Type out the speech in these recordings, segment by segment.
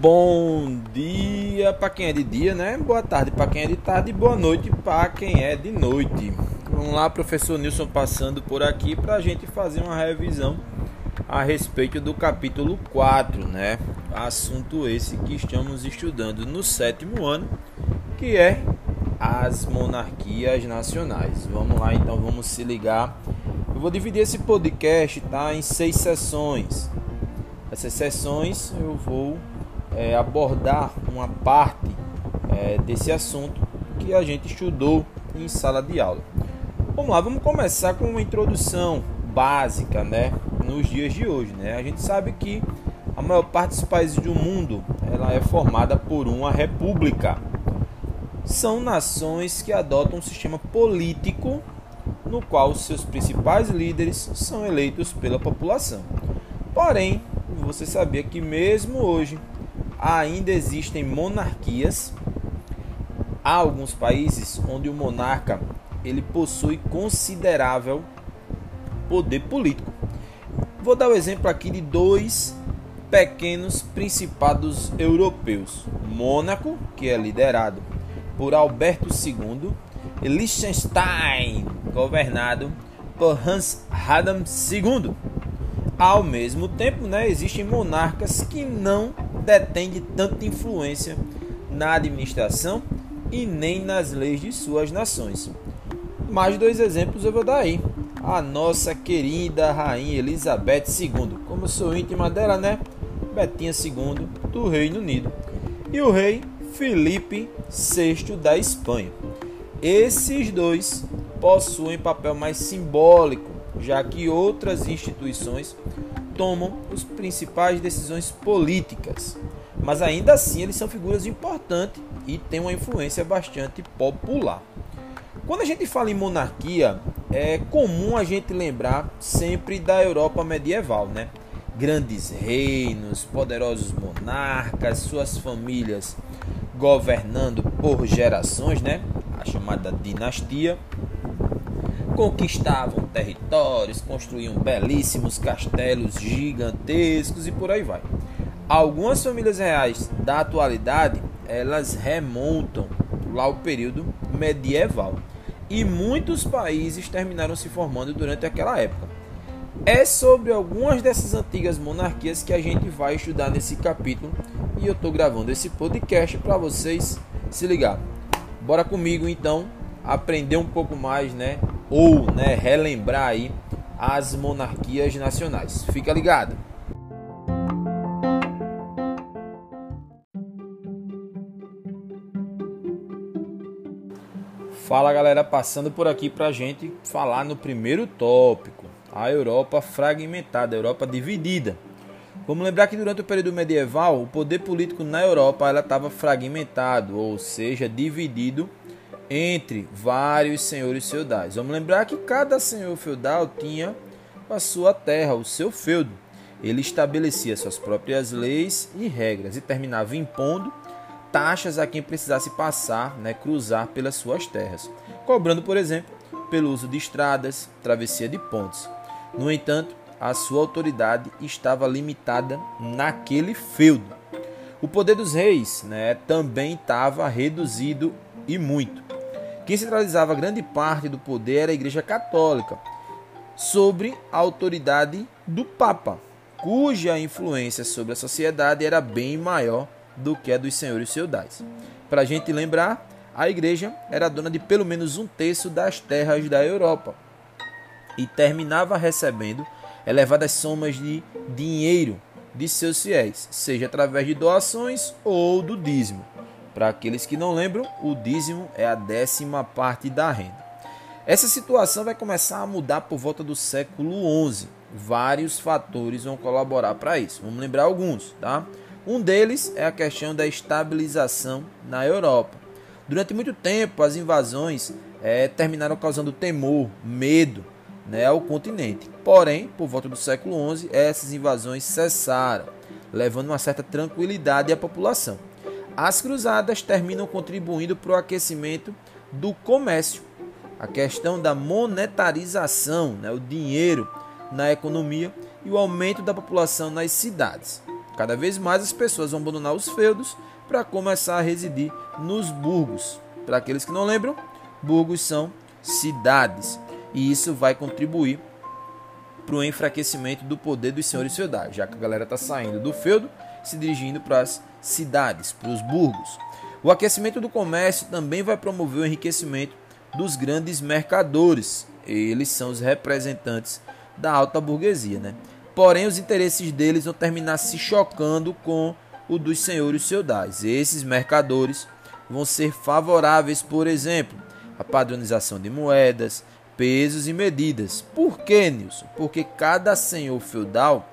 Bom dia para quem é de dia, né? Boa tarde para quem é de tarde e boa noite para quem é de noite. Vamos lá, professor Nilson passando por aqui para a gente fazer uma revisão a respeito do capítulo 4, né? Assunto esse que estamos estudando no sétimo ano, que é as monarquias nacionais. Vamos lá, então vamos se ligar. Eu vou dividir esse podcast, tá, em seis sessões. Essas sessões eu vou é, abordar uma parte é, desse assunto que a gente estudou em sala de aula. Vamos lá, vamos começar com uma introdução básica, né, nos dias de hoje, né? A gente sabe que a maior parte dos países do mundo ela é formada por uma república. São nações que adotam um sistema político no qual seus principais líderes são eleitos pela população. Porém, você sabia que mesmo hoje ainda existem monarquias. Há alguns países onde o monarca ele possui considerável poder político. Vou dar o um exemplo aqui de dois pequenos principados europeus: Mônaco, que é liderado por Alberto II, Liechtenstein, governado por Hans Adam II. Ao mesmo tempo, né, existem monarcas que não detêm de tanta influência na administração e nem nas leis de suas nações. Mais dois exemplos eu vou dar aí. A nossa querida rainha Elizabeth II, como eu sou íntima dela, né? Betinha II do Reino Unido. E o rei Felipe VI da Espanha. Esses dois possuem papel mais simbólico já que outras instituições tomam as principais decisões políticas. Mas ainda assim eles são figuras importantes e têm uma influência bastante popular. Quando a gente fala em monarquia, é comum a gente lembrar sempre da Europa medieval, né? Grandes reinos, poderosos monarcas, suas famílias governando por gerações, né? A chamada dinastia conquistavam territórios, construíam belíssimos castelos gigantescos e por aí vai. Algumas famílias reais da atualidade, elas remontam lá ao período medieval e muitos países terminaram se formando durante aquela época. É sobre algumas dessas antigas monarquias que a gente vai estudar nesse capítulo e eu estou gravando esse podcast para vocês se ligar. Bora comigo então aprender um pouco mais, né, ou né, relembrar aí as monarquias nacionais. Fica ligado. Fala galera, passando por aqui para gente falar no primeiro tópico, a Europa fragmentada, a Europa dividida. Vamos lembrar que durante o período medieval, o poder político na Europa estava fragmentado, ou seja, dividido entre vários senhores feudais. Vamos lembrar que cada senhor feudal tinha a sua terra, o seu feudo. Ele estabelecia suas próprias leis e regras e terminava impondo taxas a quem precisasse passar, né, cruzar pelas suas terras, cobrando, por exemplo, pelo uso de estradas, travessia de pontes. No entanto, a sua autoridade estava limitada naquele feudo. O poder dos reis né, também estava reduzido e muito. Quem centralizava grande parte do poder era a Igreja Católica, sobre a autoridade do Papa, cuja influência sobre a sociedade era bem maior do que a dos senhores feudais. Para a gente lembrar, a igreja era dona de pelo menos um terço das terras da Europa e terminava recebendo elevadas somas de dinheiro de seus fiéis, seja através de doações ou do dízimo. Para aqueles que não lembram, o dízimo é a décima parte da renda. Essa situação vai começar a mudar por volta do século XI. Vários fatores vão colaborar para isso. Vamos lembrar alguns, tá? Um deles é a questão da estabilização na Europa. Durante muito tempo, as invasões é, terminaram causando temor, medo né, ao continente. Porém, por volta do século XI, essas invasões cessaram, levando uma certa tranquilidade à população. As cruzadas terminam contribuindo para o aquecimento do comércio, a questão da monetarização, né, o dinheiro na economia e o aumento da população nas cidades. Cada vez mais as pessoas vão abandonar os feudos para começar a residir nos burgos. Para aqueles que não lembram, burgos são cidades e isso vai contribuir para o enfraquecimento do poder dos senhores feudais, já que a galera está saindo do feudo se dirigindo para as cidades, para os burgos. O aquecimento do comércio também vai promover o enriquecimento dos grandes mercadores. Eles são os representantes da alta burguesia, né? Porém, os interesses deles vão terminar se chocando com o dos senhores feudais. Esses mercadores vão ser favoráveis, por exemplo, à padronização de moedas, pesos e medidas. Por que, Nilson? Porque cada senhor feudal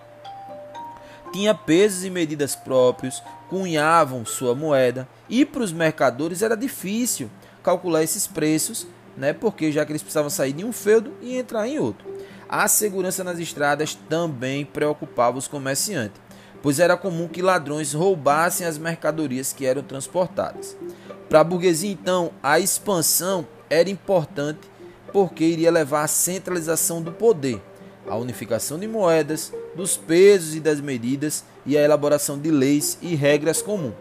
tinha pesos e medidas próprios, cunhavam sua moeda e para os mercadores era difícil calcular esses preços, né? Porque já que eles precisavam sair de um feudo e entrar em outro. A segurança nas estradas também preocupava os comerciantes, pois era comum que ladrões roubassem as mercadorias que eram transportadas. Para a burguesia, então, a expansão era importante porque iria levar à centralização do poder, à unificação de moedas, dos pesos e das medidas e à elaboração de leis e regras comuns.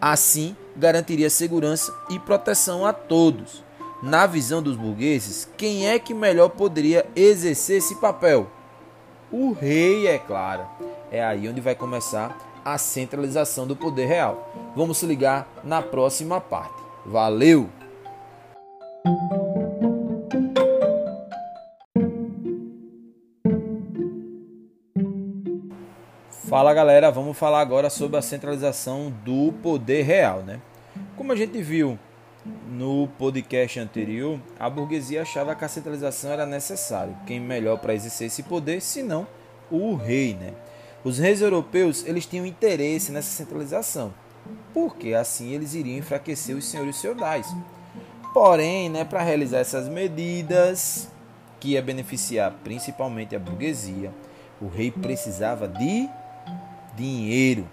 Assim, garantiria segurança e proteção a todos. Na visão dos burgueses, quem é que melhor poderia exercer esse papel? O rei, é claro. É aí onde vai começar a centralização do poder real. Vamos se ligar na próxima parte. Valeu! Fala galera, vamos falar agora sobre a centralização do poder real, né? Como a gente viu no podcast anterior, a burguesia achava que a centralização era necessária. Quem melhor para exercer esse poder, senão o rei, né? Os reis europeus, eles tinham interesse nessa centralização, porque assim eles iriam enfraquecer os senhores feudais. Porém, né, para realizar essas medidas que ia beneficiar principalmente a burguesia, o rei precisava de dinheiro.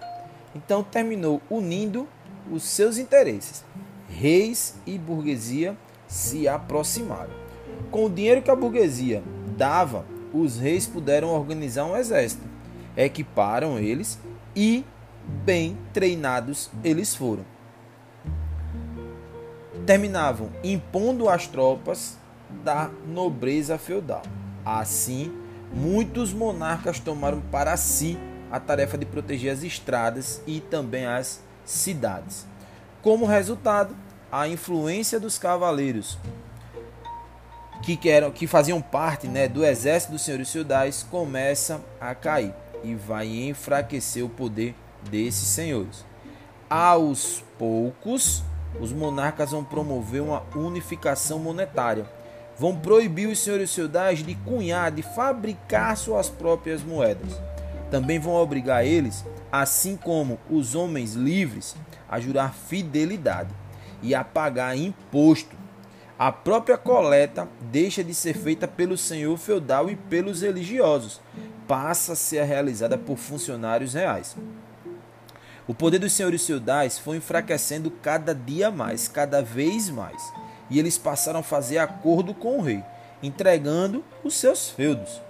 Então terminou unindo os seus interesses. Reis e burguesia se aproximaram. Com o dinheiro que a burguesia dava, os reis puderam organizar um exército. Equiparam eles e bem treinados eles foram. Terminavam impondo as tropas da nobreza feudal. Assim, muitos monarcas tomaram para si a tarefa de proteger as estradas e também as cidades. Como resultado, a influência dos cavaleiros que, eram, que faziam parte né, do exército dos senhores feudais começa a cair e vai enfraquecer o poder desses senhores. Aos poucos, os monarcas vão promover uma unificação monetária. Vão proibir os senhores feudais de cunhar, de fabricar suas próprias moedas também vão obrigar eles, assim como os homens livres, a jurar fidelidade e a pagar imposto. A própria coleta deixa de ser feita pelo senhor feudal e pelos religiosos, passa a ser realizada por funcionários reais. O poder dos senhores feudais foi enfraquecendo cada dia mais, cada vez mais, e eles passaram a fazer acordo com o rei, entregando os seus feudos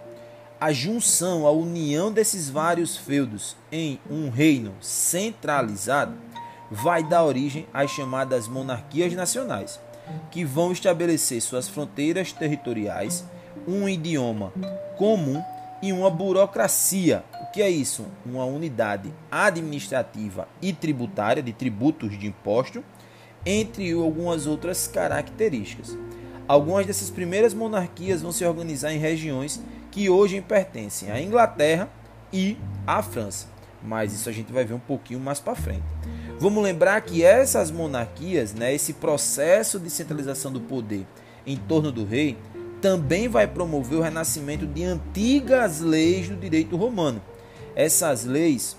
a junção, a união desses vários feudos em um reino centralizado vai dar origem às chamadas monarquias nacionais, que vão estabelecer suas fronteiras territoriais, um idioma comum e uma burocracia. O que é isso? Uma unidade administrativa e tributária de tributos de imposto, entre algumas outras características. Algumas dessas primeiras monarquias vão se organizar em regiões que hoje pertencem à Inglaterra e à França. Mas isso a gente vai ver um pouquinho mais para frente. Vamos lembrar que essas monarquias, né, esse processo de centralização do poder em torno do rei, também vai promover o renascimento de antigas leis do direito romano. Essas leis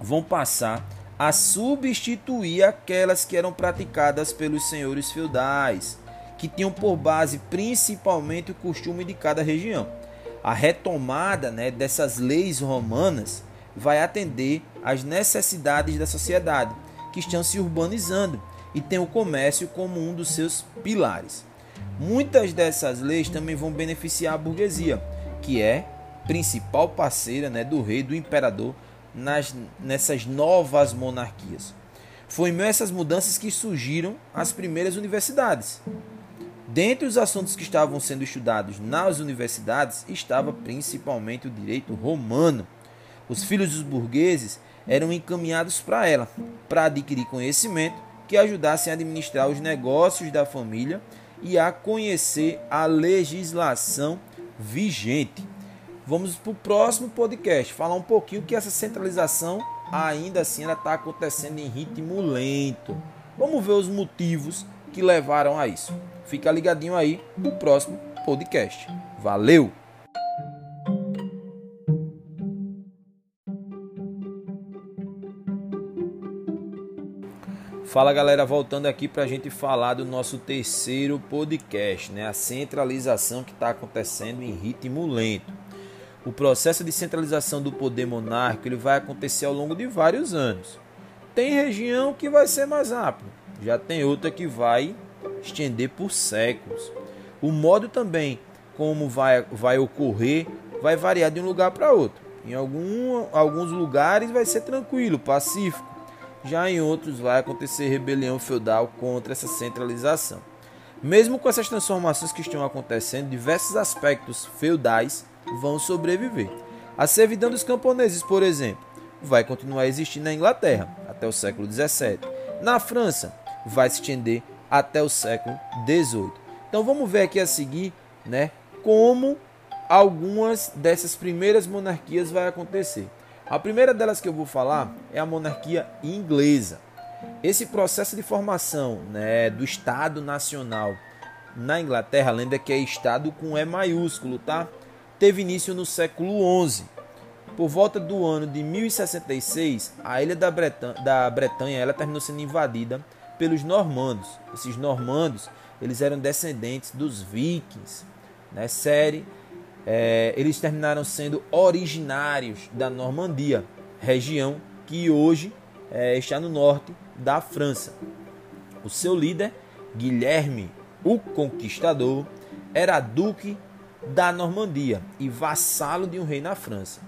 vão passar a substituir aquelas que eram praticadas pelos senhores feudais, que tinham por base principalmente o costume de cada região a retomada né, dessas leis romanas vai atender às necessidades da sociedade, que estão se urbanizando e tem o comércio como um dos seus pilares. Muitas dessas leis também vão beneficiar a burguesia, que é principal parceira né, do rei, do imperador, nas, nessas novas monarquias. Foi em meio a essas mudanças que surgiram as primeiras universidades. Dentre os assuntos que estavam sendo estudados nas universidades estava principalmente o direito romano. Os filhos dos burgueses eram encaminhados para ela, para adquirir conhecimento que ajudassem a administrar os negócios da família e a conhecer a legislação vigente. Vamos para o próximo podcast falar um pouquinho que essa centralização ainda assim está acontecendo em ritmo lento. Vamos ver os motivos que levaram a isso. Fica ligadinho aí no próximo podcast. Valeu! Fala galera, voltando aqui para a gente falar do nosso terceiro podcast, né? A centralização que está acontecendo em ritmo lento. O processo de centralização do poder monárquico ele vai acontecer ao longo de vários anos. Tem região que vai ser mais rápido, já tem outra que vai estender por séculos. O modo também como vai, vai ocorrer vai variar de um lugar para outro. Em algum, alguns lugares vai ser tranquilo, pacífico já em outros vai acontecer rebelião feudal contra essa centralização. Mesmo com essas transformações que estão acontecendo, diversos aspectos feudais vão sobreviver. A servidão dos camponeses, por exemplo, vai continuar existindo na Inglaterra até o século XVII. Na França, vai se estender até o século XVIII. Então vamos ver aqui a seguir, né, como algumas dessas primeiras monarquias vai acontecer. A primeira delas que eu vou falar é a monarquia inglesa. Esse processo de formação né, do Estado Nacional na Inglaterra, lembra que é Estado com E maiúsculo, tá? Teve início no século XI. Por volta do ano de 1066, a ilha da Bretanha, da Bretanha ela terminou sendo invadida pelos normandos. Esses normandos eles eram descendentes dos vikings, né? Série é, eles terminaram sendo originários da Normandia, região que hoje é, está no norte da França. O seu líder, Guilherme o Conquistador, era duque da Normandia e vassalo de um rei na França.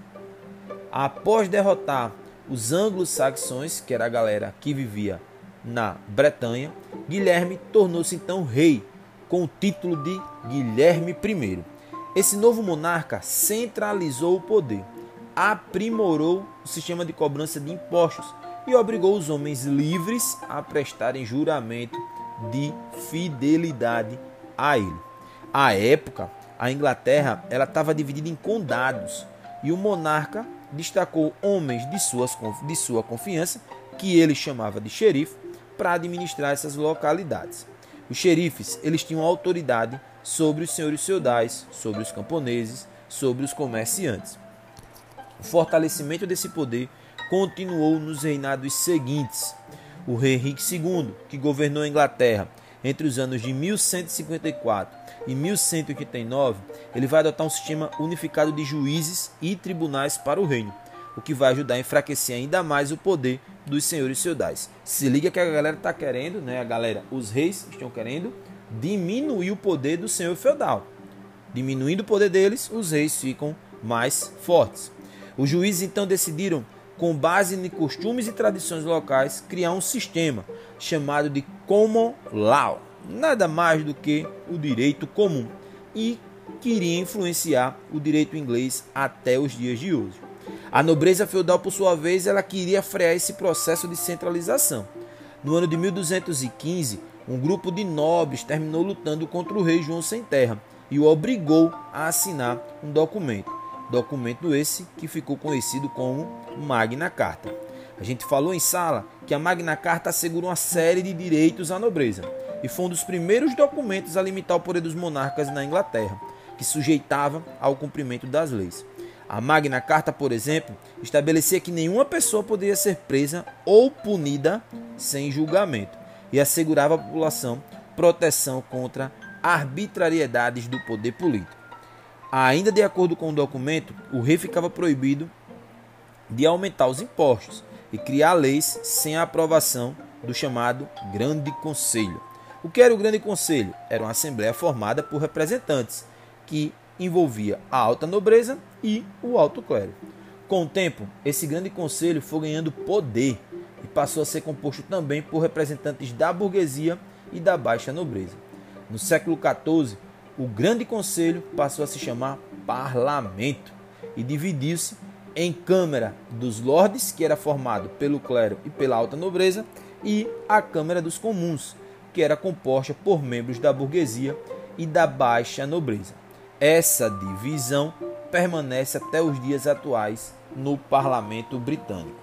Após derrotar os anglo-saxões, que era a galera que vivia na Bretanha, Guilherme tornou-se então rei com o título de Guilherme I. Esse novo monarca centralizou o poder, aprimorou o sistema de cobrança de impostos e obrigou os homens livres a prestarem juramento de fidelidade a ele. À época, a Inglaterra ela estava dividida em condados e o monarca destacou homens de, suas, de sua confiança, que ele chamava de xerife, para administrar essas localidades. Os xerifes eles tinham autoridade sobre os senhores feudais, sobre os camponeses, sobre os comerciantes. O fortalecimento desse poder continuou nos reinados seguintes. O rei Henrique II, que governou a Inglaterra entre os anos de 1154 e 1189, ele vai adotar um sistema unificado de juízes e tribunais para o reino, o que vai ajudar a enfraquecer ainda mais o poder dos senhores feudais. Se liga que a galera está querendo, né? A galera, os reis estão querendo diminuir o poder do senhor feudal. Diminuindo o poder deles, os reis ficam mais fortes. Os juízes então decidiram, com base em costumes e tradições locais, criar um sistema chamado de common law, nada mais do que o direito comum, e queria influenciar o direito inglês até os dias de hoje. A nobreza feudal, por sua vez, ela queria frear esse processo de centralização. No ano de 1215, um grupo de nobres terminou lutando contra o rei João Sem Terra e o obrigou a assinar um documento. Documento esse que ficou conhecido como Magna Carta. A gente falou em sala que a Magna Carta assegura uma série de direitos à nobreza e foi um dos primeiros documentos a limitar o poder dos monarcas na Inglaterra, que sujeitava ao cumprimento das leis. A Magna Carta, por exemplo, estabelecia que nenhuma pessoa poderia ser presa ou punida sem julgamento e assegurava à população proteção contra arbitrariedades do poder político. Ainda de acordo com o documento, o rei ficava proibido de aumentar os impostos e criar leis sem a aprovação do chamado Grande Conselho. O que era o Grande Conselho? Era uma assembleia formada por representantes, que envolvia a alta nobreza e o alto clero. Com o tempo, esse Grande Conselho foi ganhando poder e passou a ser composto também por representantes da burguesia e da baixa nobreza. No século XIV, o Grande Conselho passou a se chamar Parlamento e dividiu-se em Câmara dos Lordes, que era formado pelo clero e pela alta nobreza, e a Câmara dos Comuns, que era composta por membros da burguesia e da baixa nobreza. Essa divisão permanece até os dias atuais no parlamento britânico.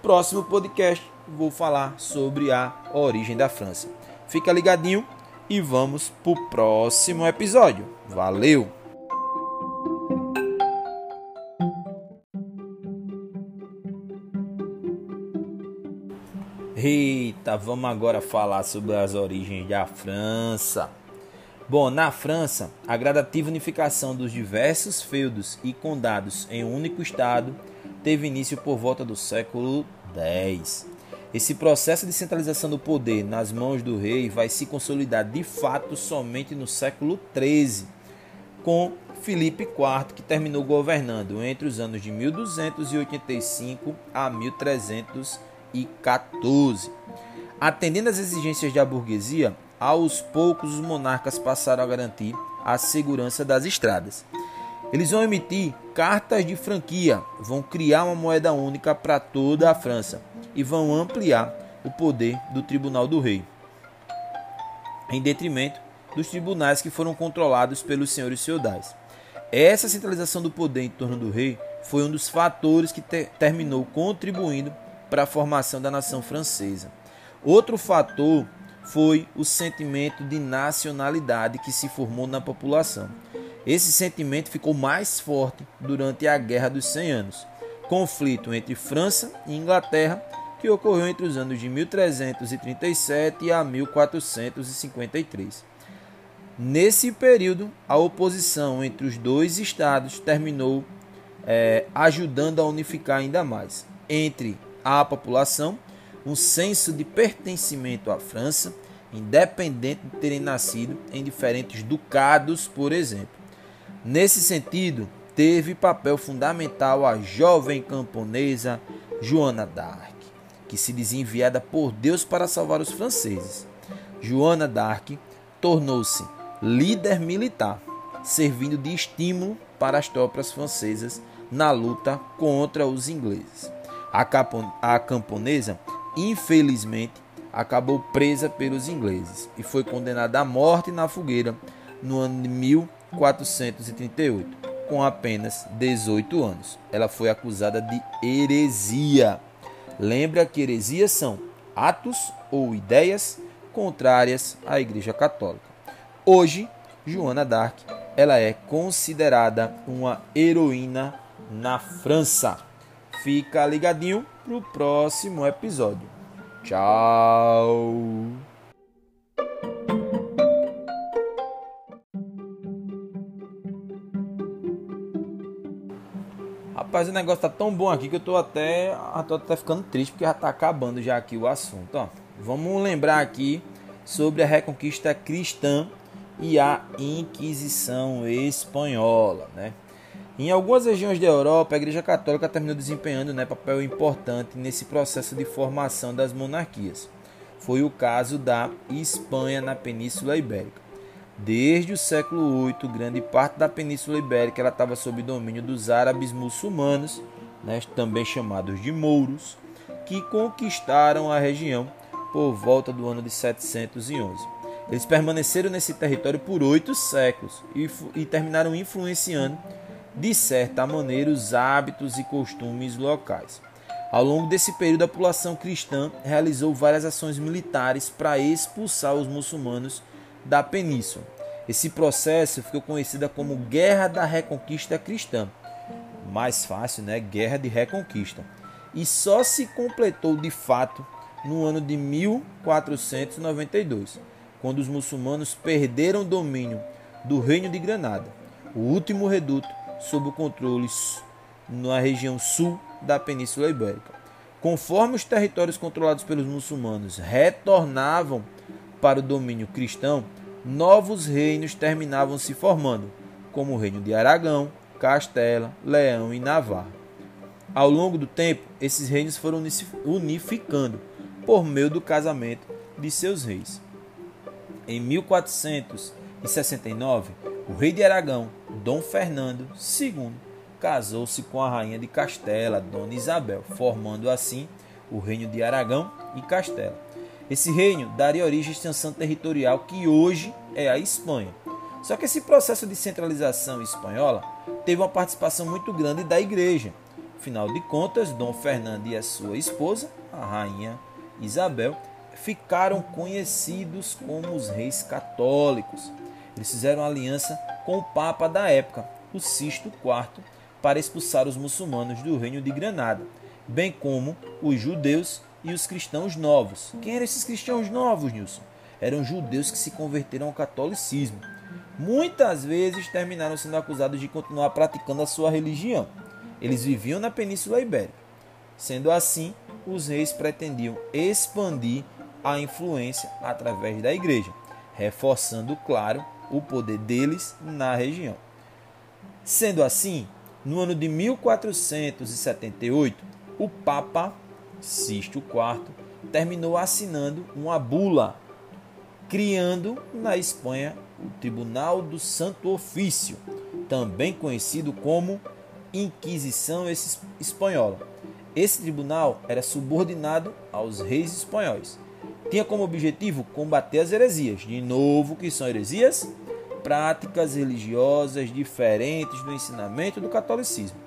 Próximo podcast vou falar sobre a origem da França. Fica ligadinho e vamos para o próximo episódio. Valeu! Eita, vamos agora falar sobre as origens da França. Bom, na França, a gradativa unificação dos diversos feudos e condados em um único estado teve início por volta do século X. Esse processo de centralização do poder nas mãos do rei vai se consolidar de fato somente no século XIII, com Filipe IV, que terminou governando entre os anos de 1285 a 1314. Atendendo às exigências da burguesia, aos poucos os monarcas passaram a garantir a segurança das estradas. Eles vão emitir cartas de franquia, vão criar uma moeda única para toda a França e vão ampliar o poder do Tribunal do Rei, em detrimento dos tribunais que foram controlados pelos senhores feudais. Essa centralização do poder em torno do rei foi um dos fatores que te terminou contribuindo para a formação da nação francesa. Outro fator foi o sentimento de nacionalidade que se formou na população. Esse sentimento ficou mais forte durante a Guerra dos Cem Anos, conflito entre França e Inglaterra que ocorreu entre os anos de 1337 a 1453. Nesse período, a oposição entre os dois estados terminou é, ajudando a unificar ainda mais entre a população um senso de pertencimento à França, independente de terem nascido em diferentes ducados, por exemplo. Nesse sentido, teve papel fundamental a jovem camponesa Joana d'Arc que se dizia enviada por Deus para salvar os franceses. Joana d'Arc tornou-se líder militar, servindo de estímulo para as tropas francesas na luta contra os ingleses. A, a camponesa, infelizmente, acabou presa pelos ingleses e foi condenada à morte na fogueira no ano de 1438, com apenas 18 anos. Ela foi acusada de heresia Lembra que heresias são atos ou ideias contrárias à Igreja Católica. Hoje, Joana d'Arc, ela é considerada uma heroína na França. Fica ligadinho pro próximo episódio. Tchau. Rapaz, o negócio tá tão bom aqui que eu tô até, tô até ficando triste porque já tá acabando já aqui o assunto. Ó, vamos lembrar aqui sobre a reconquista cristã e a Inquisição espanhola, né? Em algumas regiões da Europa, a Igreja Católica terminou desempenhando né, papel importante nesse processo de formação das monarquias. Foi o caso da Espanha na Península Ibérica. Desde o século VIII, grande parte da Península Ibérica estava sob domínio dos árabes muçulmanos, né, também chamados de mouros, que conquistaram a região por volta do ano de 711. Eles permaneceram nesse território por oito séculos e, e terminaram influenciando, de certa maneira, os hábitos e costumes locais. Ao longo desse período, a população cristã realizou várias ações militares para expulsar os muçulmanos da península. Esse processo ficou conhecida como Guerra da Reconquista Cristã. Mais fácil, né? Guerra de Reconquista. E só se completou de fato no ano de 1492, quando os muçulmanos perderam o domínio do Reino de Granada, o último reduto sob o controle na região sul da Península Ibérica. Conforme os territórios controlados pelos muçulmanos retornavam para o domínio cristão, novos reinos terminavam se formando, como o reino de Aragão, Castela, Leão e Navarra. Ao longo do tempo, esses reinos foram unificando por meio do casamento de seus reis. Em 1469, o rei de Aragão, Dom Fernando II, casou-se com a rainha de Castela, Dona Isabel, formando assim o reino de Aragão e Castela. Esse reino daria origem à extensão territorial que hoje é a Espanha. Só que esse processo de centralização espanhola teve uma participação muito grande da igreja. Afinal de contas, Dom Fernando e a sua esposa, a rainha Isabel, ficaram conhecidos como os reis católicos. Eles fizeram aliança com o Papa da época, o Sisto IV, para expulsar os muçulmanos do reino de Granada, bem como os judeus e os cristãos novos. Quem eram esses cristãos novos, Nilson? Eram judeus que se converteram ao catolicismo. Muitas vezes terminaram sendo acusados de continuar praticando a sua religião. Eles viviam na Península Ibérica. Sendo assim, os reis pretendiam expandir a influência através da igreja, reforçando, claro, o poder deles na região. Sendo assim, no ano de 1478, o Papa Sisto IV terminou assinando uma bula, criando na Espanha o Tribunal do Santo Ofício, também conhecido como Inquisição Espanhola. Esse tribunal era subordinado aos reis espanhóis. Tinha como objetivo combater as heresias. De novo, que são heresias? práticas religiosas diferentes do ensinamento do catolicismo.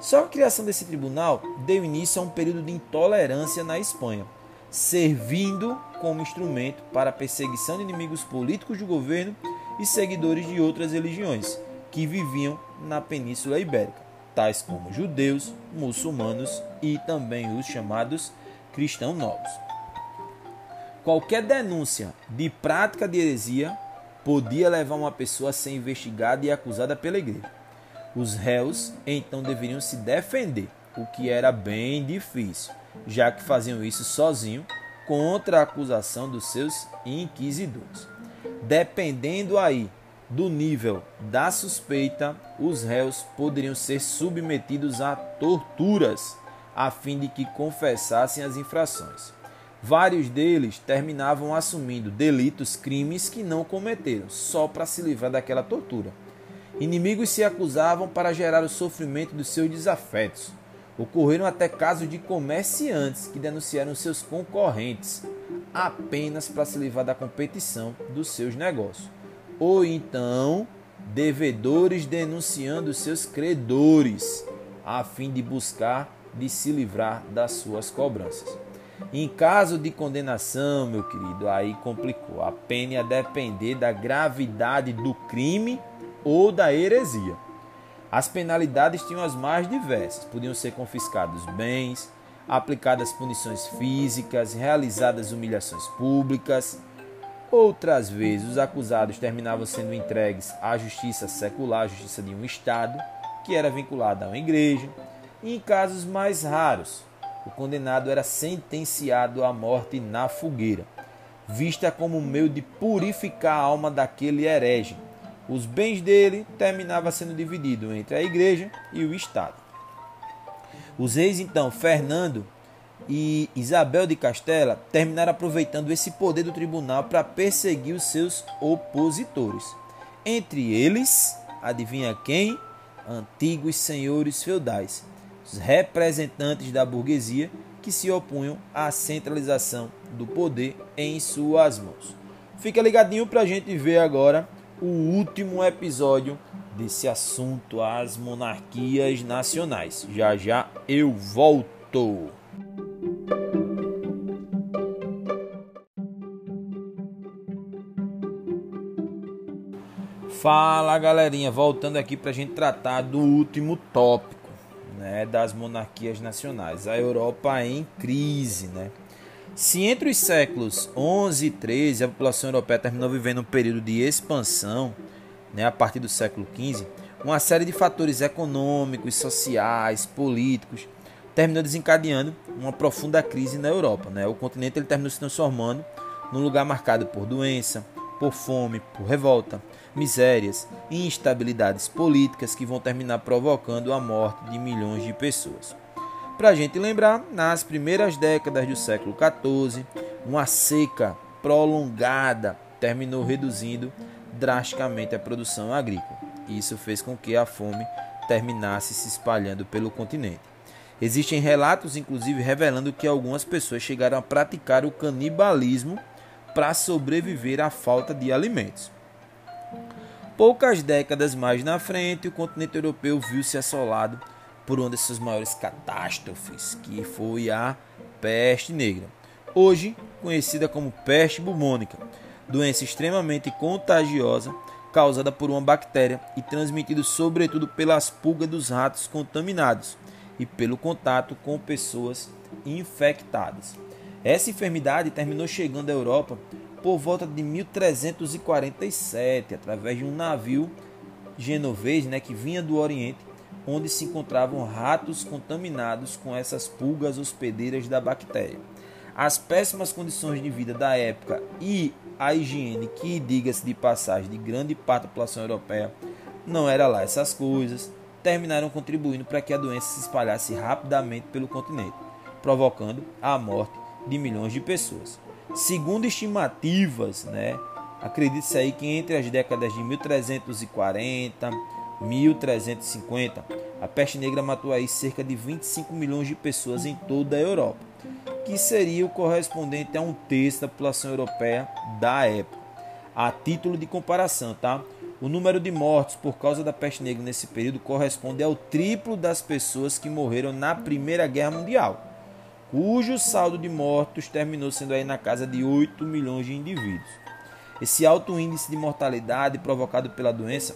Só a criação desse tribunal deu início a um período de intolerância na Espanha, servindo como instrumento para a perseguição de inimigos políticos do governo e seguidores de outras religiões que viviam na Península Ibérica, tais como judeus, muçulmanos e também os chamados cristãos novos. Qualquer denúncia de prática de heresia podia levar uma pessoa a ser investigada e acusada pela igreja. Os réus então deveriam se defender, o que era bem difícil, já que faziam isso sozinho contra a acusação dos seus inquisidores. Dependendo aí do nível da suspeita, os réus poderiam ser submetidos a torturas a fim de que confessassem as infrações. Vários deles terminavam assumindo delitos, crimes que não cometeram, só para se livrar daquela tortura. Inimigos se acusavam para gerar o sofrimento dos seus desafetos. Ocorreram até casos de comerciantes que denunciaram seus concorrentes apenas para se livrar da competição dos seus negócios. Ou então, devedores denunciando seus credores a fim de buscar de se livrar das suas cobranças. Em caso de condenação, meu querido, aí complicou. A pena ia depender da gravidade do crime ou da heresia. As penalidades tinham as mais diversas. Podiam ser confiscados bens, aplicadas punições físicas, realizadas humilhações públicas. Outras vezes, os acusados terminavam sendo entregues à justiça secular, à justiça de um Estado, que era vinculada a uma igreja. E em casos mais raros, o condenado era sentenciado à morte na fogueira, vista como meio de purificar a alma daquele herege. Os bens dele terminavam sendo divididos entre a igreja e o Estado. Os reis, então, Fernando e Isabel de Castela, terminaram aproveitando esse poder do tribunal para perseguir os seus opositores. Entre eles, adivinha quem? Antigos senhores feudais representantes da burguesia que se opunham à centralização do poder em suas mãos. Fica ligadinho para a gente ver agora o último episódio desse assunto, as monarquias nacionais. Já já eu volto. Fala galerinha, voltando aqui para a gente tratar do último tópico né, das monarquias nacionais. A Europa em crise. Né? Se entre os séculos 11 e 13 a população europeia terminou vivendo um período de expansão, né, a partir do século 15, uma série de fatores econômicos, sociais, políticos terminou desencadeando uma profunda crise na Europa. Né? O continente ele terminou se transformando num lugar marcado por doença, por fome, por revolta, misérias e instabilidades políticas que vão terminar provocando a morte de milhões de pessoas. Para a gente lembrar, nas primeiras décadas do século XIV, uma seca prolongada terminou reduzindo drasticamente a produção agrícola. Isso fez com que a fome terminasse se espalhando pelo continente. Existem relatos, inclusive, revelando que algumas pessoas chegaram a praticar o canibalismo para sobreviver à falta de alimentos. Poucas décadas mais na frente, o continente europeu viu-se assolado por uma dessas maiores catástrofes, que foi a peste negra, hoje conhecida como peste bubônica, doença extremamente contagiosa causada por uma bactéria e transmitida sobretudo pelas pulgas dos ratos contaminados e pelo contato com pessoas infectadas. Essa enfermidade terminou chegando à Europa por volta de 1347, através de um navio genovês né, que vinha do Oriente, onde se encontravam ratos contaminados com essas pulgas hospedeiras da bactéria. As péssimas condições de vida da época e a higiene, que diga-se de passagem de grande parte da população europeia, não era lá essas coisas, terminaram contribuindo para que a doença se espalhasse rapidamente pelo continente, provocando a morte de milhões de pessoas. Segundo estimativas, né, acredite-se aí que entre as décadas de 1340 e 1350, a peste negra matou aí cerca de 25 milhões de pessoas em toda a Europa, que seria o correspondente a um terço da população europeia da época. A título de comparação, tá? O número de mortos por causa da peste negra nesse período corresponde ao triplo das pessoas que morreram na Primeira Guerra Mundial cujo saldo de mortos terminou sendo aí na casa de 8 milhões de indivíduos. Esse alto índice de mortalidade provocado pela doença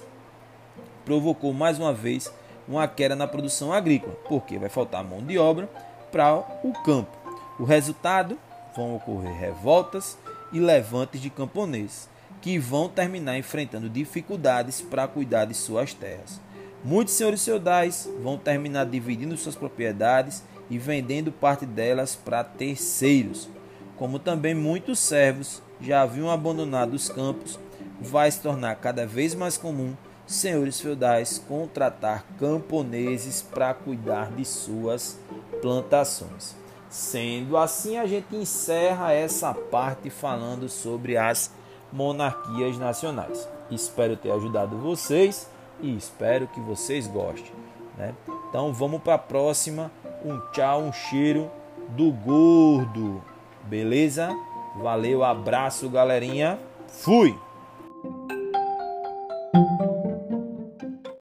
provocou mais uma vez uma queda na produção agrícola, porque vai faltar mão de obra para o campo. O resultado vão ocorrer revoltas e levantes de camponeses, que vão terminar enfrentando dificuldades para cuidar de suas terras. Muitos senhores feudais vão terminar dividindo suas propriedades e vendendo parte delas para terceiros. Como também muitos servos já haviam abandonado os campos, vai se tornar cada vez mais comum senhores feudais contratar camponeses para cuidar de suas plantações. Sendo assim, a gente encerra essa parte falando sobre as monarquias nacionais. Espero ter ajudado vocês e espero que vocês gostem. Né? Então vamos para a próxima um tchau, um cheiro do gordo. Beleza? Valeu, abraço, galerinha. Fui!